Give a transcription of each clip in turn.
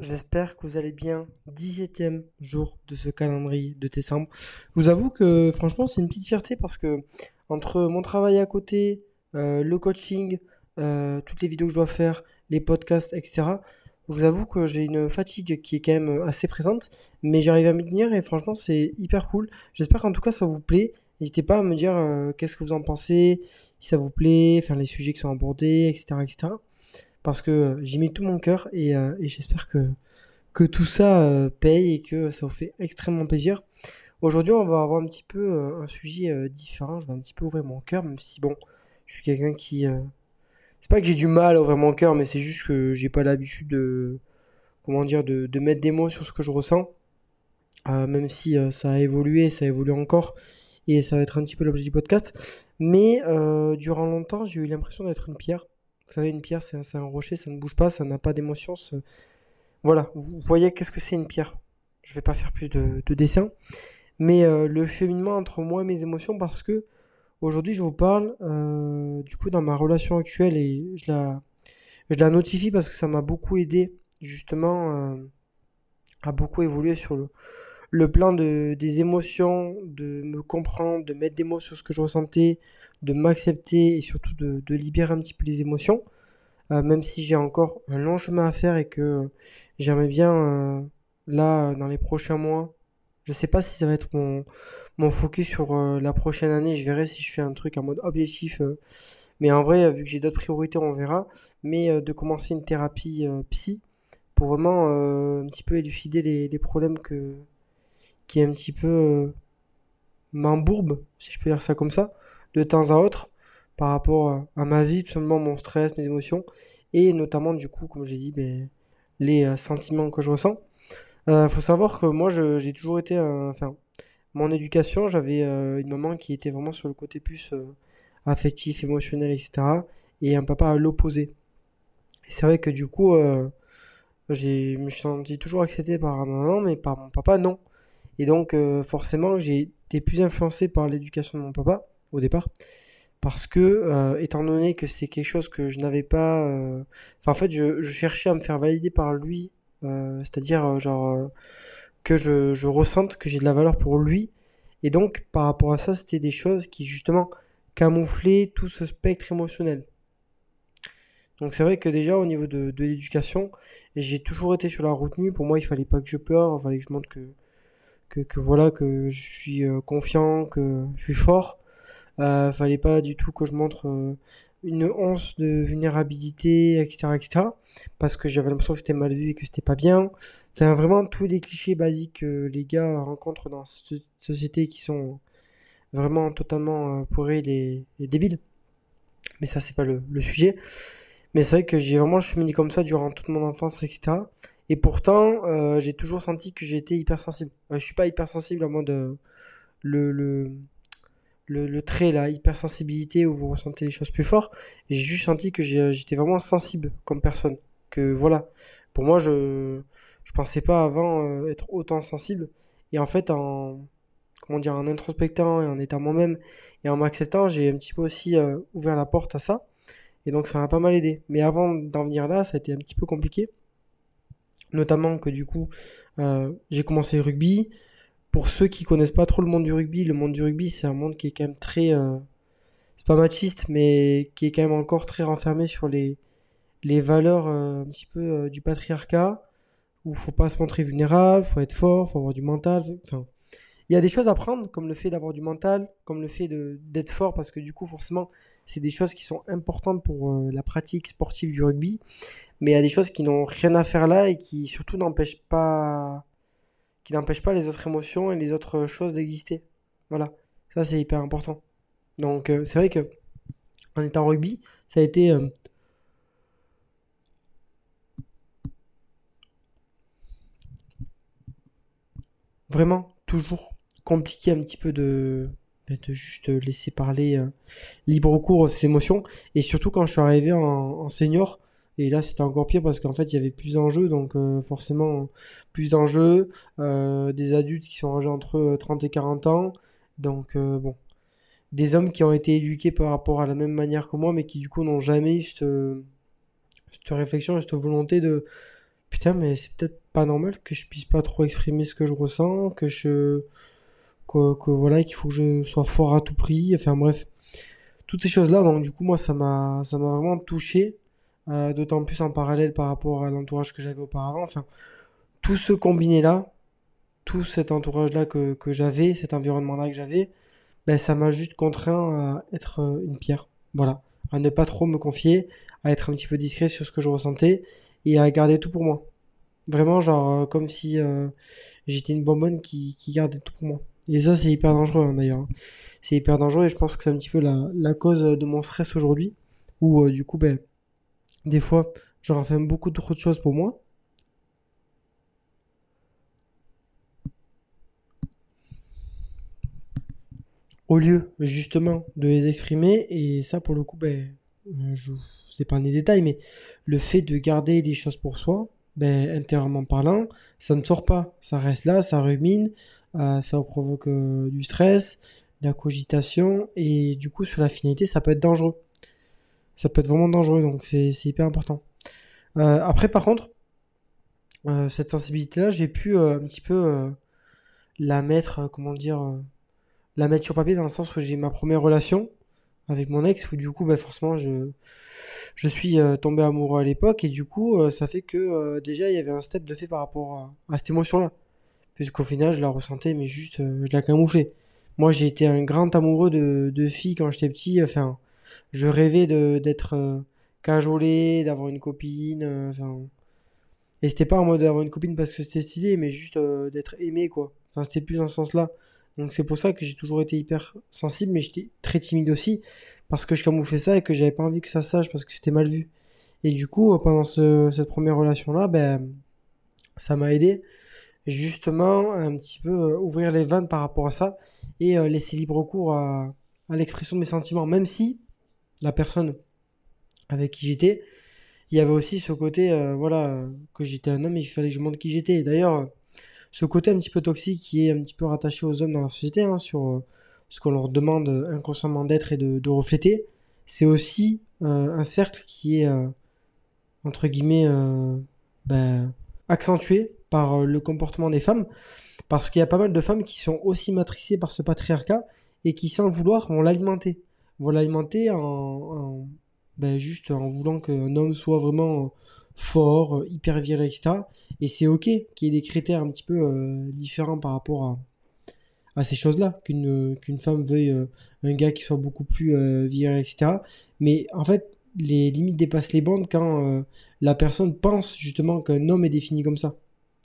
j'espère que vous allez bien. 17e jour de ce calendrier de décembre. Je vous avoue que franchement, c'est une petite fierté parce que entre mon travail à côté, euh, le coaching, euh, toutes les vidéos que je dois faire, les podcasts, etc., je vous avoue que j'ai une fatigue qui est quand même assez présente, mais j'arrive à m'y tenir et franchement, c'est hyper cool. J'espère qu'en tout cas, ça vous plaît. N'hésitez pas à me dire euh, qu'est-ce que vous en pensez, si ça vous plaît, faire les sujets qui sont abordés, etc., etc parce que euh, j'y mets tout mon cœur et, euh, j'espère que, que tout ça euh, paye et que ça vous fait extrêmement plaisir. Aujourd'hui, on va avoir un petit peu un sujet différent. Je vais un petit peu ouvrir mon cœur, même si bon, je suis quelqu'un qui. C'est pas que j'ai du mal à ouvrir mon cœur, mais c'est juste que j'ai pas l'habitude de. Comment dire, de, de, mettre des mots sur ce que je ressens. même si ça a évolué, ça évolue encore. Et ça va être un petit peu l'objet du podcast. Mais durant longtemps, j'ai eu l'impression d'être une pierre. Vous savez, une pierre, c'est un, rocher, ça ne bouge pas, ça n'a pas d'émotion. Voilà, vous voyez qu'est-ce que c'est une pierre. Je vais pas faire plus de, dessins. Mais euh, le cheminement entre moi et mes émotions, parce que aujourd'hui, je vous parle euh, du coup dans ma relation actuelle et je la, je notifie parce que ça m'a beaucoup aidé justement euh, à beaucoup évoluer sur le, le plan de, des émotions, de me comprendre, de mettre des mots sur ce que je ressentais, de m'accepter et surtout de, libérer un petit peu les émotions. Euh, même si j'ai encore un long chemin à faire et que j'aimerais bien, euh, là, dans les prochains mois, je sais pas si ça va être mon, mon focus sur euh, la prochaine année, je verrai si je fais un truc en mode objectif. mais en vrai, vu que j'ai d'autres priorités, on verra. Mais de commencer une thérapie psy pour vraiment un petit peu élucider les, les problèmes que, qui est un petit peu euh, m'embourbe, si je peux dire ça comme ça, de temps à autre, par rapport à ma vie, tout simplement mon stress, mes émotions, et notamment du coup, comme j'ai dit, ben, les euh, sentiments que je ressens. Euh, faut savoir que moi, j'ai toujours été, enfin, mon éducation, j'avais une maman qui était vraiment sur le côté plus affectif, émotionnel, etc. Et un papa à l'opposé. Et c'est vrai que du coup, je me suis senti toujours accepté par ma maman, mais par mon papa, non. Et donc, euh, forcément, j'ai été plus influencé par l'éducation de mon papa au départ. Parce que, euh, étant donné que c'est quelque chose que je n'avais pas. Euh, enfin, en fait, je, cherchais à me faire valider par lui. C'est-à-dire, genre, que je, ressente que j'ai de la valeur pour lui. Et donc, par rapport à ça, c'était des choses qui, justement, camouflaient tout ce spectre émotionnel. Donc c'est vrai que déjà au niveau de, de l'éducation, j'ai toujours été sur la retenue. Pour moi, il fallait pas que je pleure, il fallait que je montre que, que, voilà que je suis euh, confiant, que je suis fort. Euh, fallait pas du tout que je montre euh, une once de vulnérabilité, etc., etc. Parce que j'avais l'impression que c'était mal vu et que c'était pas bien. Enfin, vraiment tous les clichés basiques que les gars rencontrent dans cette société qui sont vraiment totalement pourris et, débiles. Mais ça, c'est pas le, le sujet. Mais c'est vrai que j'ai vraiment cheminé comme ça durant toute mon enfance, etc. Et pourtant, euh, j'ai toujours senti que j'étais hypersensible. Je je suis pas hypersensible en mode euh, le, le, le, trait, la hypersensibilité où vous ressentez les choses plus fort. J'ai juste senti que j'étais vraiment sensible comme personne. Que voilà, pour moi, je je pensais pas avant euh, être autant sensible. Et en fait, en comment dire, en introspectant et en étant moi-même et en m'acceptant, j'ai un petit peu aussi ouvert la porte à ça. Et donc ça m'a pas mal aidé. Mais avant d'en venir là, ça a été un petit peu compliqué notamment que du coup euh, j'ai commencé le rugby. Pour ceux qui connaissent pas trop le monde du rugby, le monde du rugby c'est un monde qui est quand même très, euh, c'est pas machiste, mais qui est quand même encore très renfermé sur les les valeurs euh, un petit peu du patriarcat, où faut pas se montrer vulnérable, faut être fort, faut avoir du mental, enfin il y a des choses à prendre, comme le fait d'avoir du mental, comme le fait d'être fort, parce que du coup, forcément, c'est des choses qui sont importantes pour euh, la pratique sportive du rugby. Mais il y a des choses qui n'ont rien à faire là et qui surtout n'empêchent pas, qui n'empêchent pas les autres émotions et les autres choses d'exister. Voilà, ça c'est hyper important. Donc euh, c'est vrai que en étant rugby, ça a été euh, vraiment toujours compliqué un petit peu de, ben, de juste laisser parler euh, libre cours ses émotions. Et surtout quand je suis arrivé en, senior, et là c'était encore pire parce qu'en fait il y avait plus d'enjeux, donc euh, forcément plus d'enjeux, euh, des adultes qui sont âgés entre 30 et 40 ans, donc bon. Des hommes qui ont été éduqués par rapport à la même manière que moi, mais qui du coup n'ont jamais eu cette, cette réflexion et cette volonté de, putain, mais c'est peut-être pas normal que je puisse pas trop exprimer ce que je ressens, que je, que, voilà, qu'il faut que je sois fort à tout prix. Enfin bref, toutes ces choses-là. Donc du coup, moi, ça m'a, ça m'a vraiment touché, euh, d'autant plus en parallèle par rapport à l'entourage que j'avais auparavant. Enfin, tout ce combiné-là, tout cet entourage-là que, que j'avais, cet environnement-là que j'avais, ben, ça m'a juste contraint à être euh, une pierre. Voilà. À ne pas trop me confier, à être un petit peu discret sur ce que je ressentais et à garder tout pour moi. Vraiment, genre, euh, comme si j'étais une bonbonne qui, qui gardait tout pour moi. Et ça, c'est hyper dangereux hein, d'ailleurs. C'est hyper dangereux et je pense que c'est un petit peu la, la cause de mon stress aujourd'hui. Où euh, du coup, ben, des fois, je renferme beaucoup trop de choses pour moi. Au lieu justement de les exprimer. Et ça, pour le coup, ben, euh, je vous épargne les détails, mais le fait de garder les choses pour soi, ben, intérieurement parlant, ça ne sort pas. Ça reste là, ça rumine, euh, ça provoque euh, du stress, de la cogitation, et du coup, sur la finalité, ça peut être dangereux. Ça peut être vraiment dangereux, donc c'est hyper important. Euh, après, par contre, cette sensibilité-là, j'ai pu un petit peu la mettre, comment dire, la mettre sur papier dans le sens où j'ai ma première relation avec mon ex, où du coup, ben, forcément, je, je suis euh, tombé amoureux à l'époque, et du coup, euh, ça fait que euh, déjà, il y avait un step de fait par rapport à, cette émotion-là. Puisqu'au final, je la ressentais, mais juste, je la camouflais. Moi, j'ai été un grand amoureux de, de filles quand j'étais petit. Enfin, je rêvais d'être cajolé, d'avoir une copine. Enfin, et c'était pas en mode d'avoir une copine parce que c'était stylé, mais juste d'être aimé, quoi. Enfin, c'était plus dans ce sens-là. Donc c'est pour ça que j'ai toujours été hyper sensible, mais j'étais très timide aussi, parce que je camouflais ça et que j'avais pas envie que ça sache, parce que c'était mal vu. Et du coup, euh, pendant ce- cette première relation-là, ben, ça m'a aidé justement un petit peu euh, ouvrir les vannes par rapport à ça et euh, laisser libre cours à, à l'expression de mes sentiments, même si la personne avec qui j'étais, il y avait aussi ce côté, voilà, que j'étais un homme il fallait que je montre qui j'étais. D'ailleurs, ce côté un petit peu toxique qui est un petit peu rattaché aux hommes dans la société, hein, sur euh, ce qu'on leur demande inconsciemment d'être et de, refléter, c'est aussi euh, un cercle qui est, euh, entre guillemets, ben, accentué par le comportement des femmes, parce qu'il y a pas mal de femmes qui sont aussi matrixées par ce patriarcat et qui, sans vouloir, vont l'alimenter. Vont l'alimenter en, en- ben, juste en voulant qu'un homme soit vraiment fort, euh, hyper viril, etc. Et c'est ok qu'il y ait des critères un petit peu euh, différents par rapport à, à ces choses-là, qu'une qu'une femme veuille euh, un gars qui soit beaucoup plus euh, viril, etc. Mais en fait, les limites dépassent les bandes quand euh, la personne pense justement qu'un homme est défini comme ça.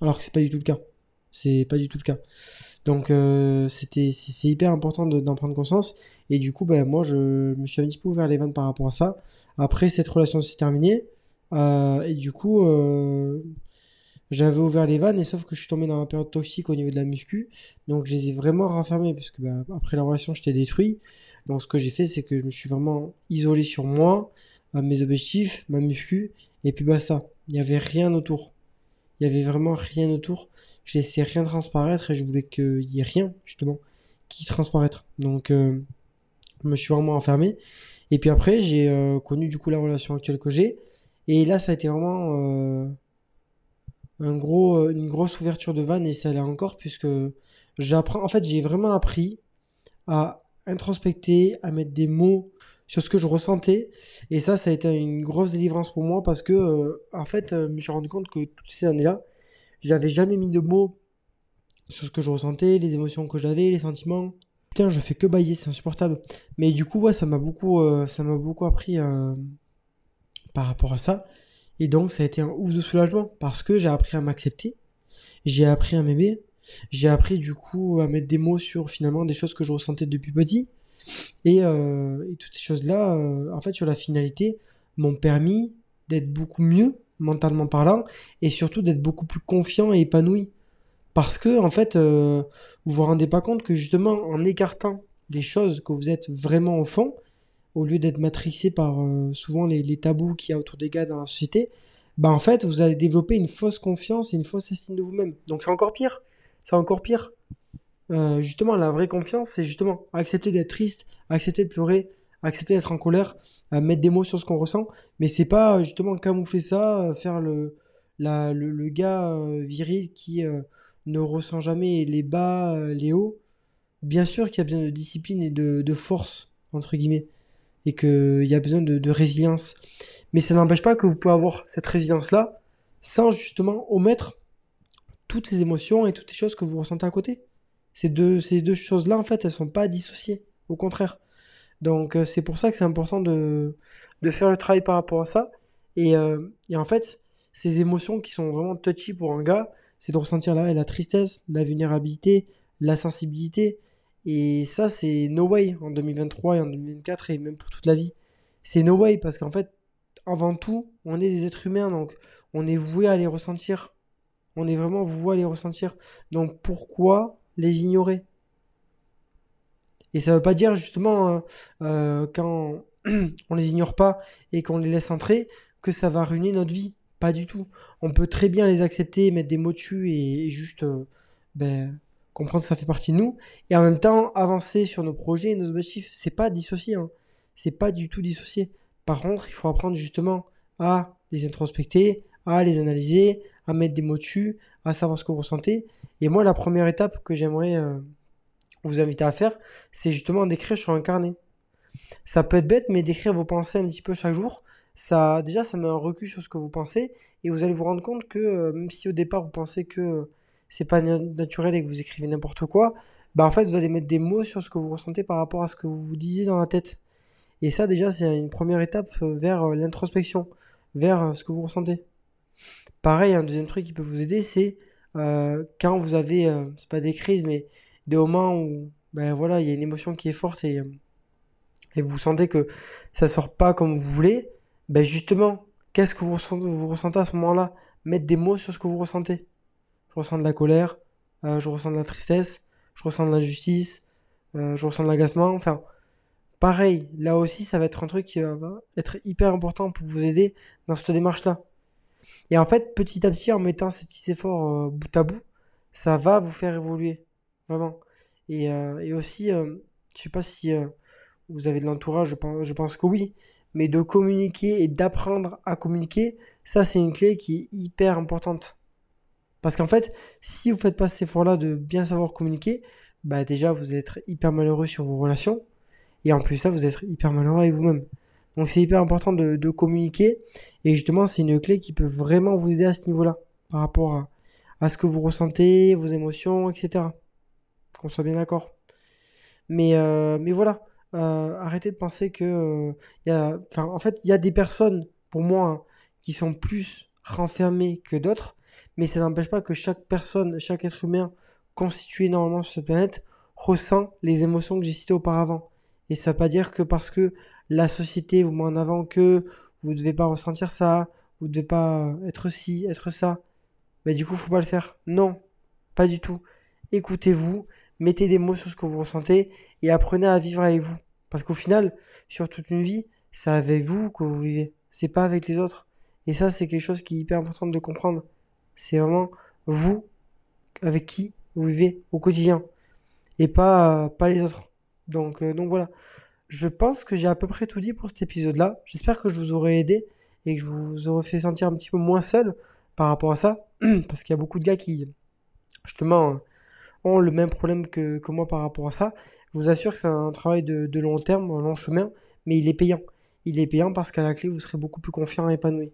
Alors que c'est pas du tout le cas. C'est pas du tout le cas. Donc euh, c'est hyper important de- d'en prendre conscience. Et du coup, ben, moi, je me suis un petit peu ouvert les vannes par rapport à ça. Après, cette relation s'est terminée. Euh, et du coup, euh, j'avais ouvert les vannes, et sauf que je suis tombé dans la période toxique au niveau de la muscu. Donc je les ai vraiment renfermées, parce que bah, après la relation, j'étais détruit. Donc ce que j'ai fait, c'est que je me suis vraiment isolé sur moi, à mes objectifs, ma muscu, et puis basta. Il n'y avait rien autour. Il y avait vraiment rien autour. Je laissais rien transparaître et je voulais qu'il y ait rien, justement, qui transparaître. Donc euh, je me suis vraiment enfermé. Et puis après, j'ai euh, connu du coup la relation actuelle que j'ai. Et là, ça a été vraiment euh, un gros, euh, une grosse ouverture de vanne et ça l'est encore puisque j'apprends. En fait, j'ai vraiment appris à introspecter, à mettre des mots sur ce que je ressentais. Et ça, ça a été une grosse délivrance pour moi parce que, euh, en fait, je me suis rendu compte que toutes ces années-là, j'avais jamais mis de mots sur ce que je ressentais, les émotions que j'avais, les sentiments. Putain, je fais que bailler, c'est insupportable. Mais du coup, ouais, ça m'a beaucoup, euh, ça m'a beaucoup appris par rapport à ça. Et donc, ça a été un ouf de soulagement parce que j'ai appris à m'accepter, j'ai appris à m'aimer, j'ai appris du coup à mettre des mots sur finalement des choses que je ressentais depuis petit. Et, euh, toutes ces choses-là, euh, en fait, sur la finalité, m'ont permis d'être beaucoup mieux mentalement parlant et surtout d'être beaucoup plus confiant et épanoui. Parce que, en fait, euh, vous vous rendez pas compte que justement, en écartant les choses que vous êtes vraiment au fond, au lieu d'être matrixé par euh, souvent les, tabous qu'il y a autour des gars dans la société, bah en fait, vous allez développer une fausse confiance et une fausse estime de vous-même. Donc c'est encore pire. C'est encore pire. Euh, justement, la vraie confiance, c'est justement accepter d'être triste, accepter de pleurer, accepter d'être en colère, euh, mettre des mots sur ce qu'on ressent. Mais c'est pas justement camoufler ça, faire le la, le, gars viril qui ne ressent jamais les bas, les hauts. Bien sûr qu'il y a besoin de discipline et de, de force, entre guillemets, et qu'il y a besoin de, résilience. Mais ça n'empêche pas que vous pouvez avoir cette résilience-là sans justement omettre toutes ces émotions et toutes les choses que vous ressentez à côté. Ces deux, ces deux choses-là, en fait, elles sont pas dissociées. Au contraire. Donc, euh, c'est pour ça que c'est important de, de faire le travail par rapport à ça. Et, euh, et en fait, ces émotions qui sont vraiment touchy pour un gars, c'est de ressentir la tristesse, la vulnérabilité, la sensibilité. Et ça, c'est no way en 2023 et en 2024 et même pour toute la vie. C'est no way parce qu'en fait, avant tout, on est des êtres humains, donc on est voué à les ressentir. On est vraiment voué à les ressentir. Donc pourquoi les ignorer? Et ça veut pas dire justement euh, euh, quand on les ignore pas et qu'on les laisse entrer que ça va ruiner notre vie. Pas du tout. On peut très bien les accepter, mettre des mots dessus et, juste euh, ben, comprendre que ça fait partie de nous. Et en même temps, avancer sur nos projets et nos objectifs. C'est pas dissocié. Hein. C'est pas du tout dissocié. Par contre, il faut apprendre justement à les introspecter, à les analyser, à mettre des mots dessus, à savoir ce que vous ressentez. Et moi, la première étape que j'aimerais euh, vous inviter à faire, c'est justement d'écrire sur un carnet. Ça peut être bête, mais d'écrire vos pensées un petit peu chaque jour, ça, déjà, ça met un recul sur ce que vous pensez, et vous allez vous rendre compte que euh, même si au départ vous pensez que euh, c'est pas naturel et que vous écrivez n'importe quoi, bah en fait vous allez mettre des mots sur ce que vous ressentez par rapport à ce que vous vous disiez dans la tête. Et ça, déjà, c'est une première étape vers l'introspection, vers ce que vous ressentez. Pareil, un deuxième truc qui peut vous aider, c'est euh, quand vous avez, euh, c'est pas des crises, mais des moments où, ben voilà, il y a une émotion qui est forte et, euh, et vous sentez que ça sort pas comme vous voulez, ben justement, qu'est-ce que vous ressentez, vous ressentez à ce moment-là? Mettre des mots sur ce que vous ressentez. Je ressens de la colère, je ressens de la tristesse, je ressens de l'injustice, je ressens de l'agacement, enfin, pareil, là aussi, ça va être un truc qui va être hyper important pour vous aider dans cette démarche-là. Et en fait, petit à petit, en mettant ces petits efforts euh, bout à bout, ça va vous faire évoluer. Vraiment. Et, euh, et aussi, euh, je sais pas si vous avez de l'entourage, je pense, je pense que oui. Mais de communiquer et d'apprendre à communiquer, ça, c'est une clé qui est hyper importante. Parce qu'en fait, si vous faites pas cet effort-là de bien savoir communiquer, bah déjà, vous allez être hyper malheureux sur vos relations. Et en plus, ça, vous être hyper malheureux avec vous-même. Donc c'est hyper important de, communiquer. Et justement, c'est une clé qui peut vraiment vous aider à ce niveau-là, par rapport à, ce que vous ressentez, vos émotions, etc. Qu'on soit bien d'accord. Mais, euh, mais voilà, euh, arrêtez de penser que... Euh, y a, en fait, il y a des personnes, pour moi, hein, qui sont plus renfermées que d'autres. Mais ça n'empêche pas que chaque personne, chaque être humain constitué normalement sur cette planète ressent les émotions que j'ai citées auparavant. Et ça ne veut pas dire que parce que la société vous met en avant que vous ne devez pas ressentir ça, vous ne devez pas être ci, être ça. Mais du coup, faut pas le faire. Non, pas du tout. Écoutez-vous, mettez des mots sur ce que vous ressentez et apprenez à vivre avec vous. Parce qu'au final, sur toute une vie, c'est avec vous que vous vivez. C'est pas avec les autres. Et ça, c'est quelque chose qui est hyper important de comprendre. C'est vraiment vous avec qui vous vivez au quotidien et pas, pas les autres. Donc, euh, donc voilà. Je pense que j'ai à peu près tout dit pour cet épisode-là. J'espère que je vous aurai aidé et que je vous aurai fait sentir un petit peu moins seul par rapport à ça. Parce qu'il y a beaucoup de gars qui, justement, ont le même problème que, que, moi par rapport à ça. Je vous assure que c'est un travail de, de, long terme, un long chemin, mais il est payant. Il est payant parce qu'à la clé, vous serez beaucoup plus confiant et épanoui.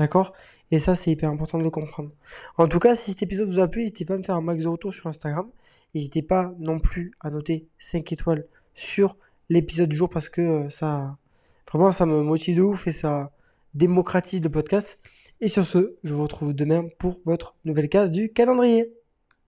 D'accord? Et ça, c'est hyper important de le comprendre. En tout cas, si cet épisode vous a plu, n'hésitez pas à me faire un max de retour sur Instagram. N'hésitez pas non plus à noter 5 étoiles sur l'épisode du jour parce que euh, ça, vraiment, ça me motive de ouf et ça démocratise le podcast. Et sur ce, je vous retrouve demain pour votre nouvelle case du calendrier.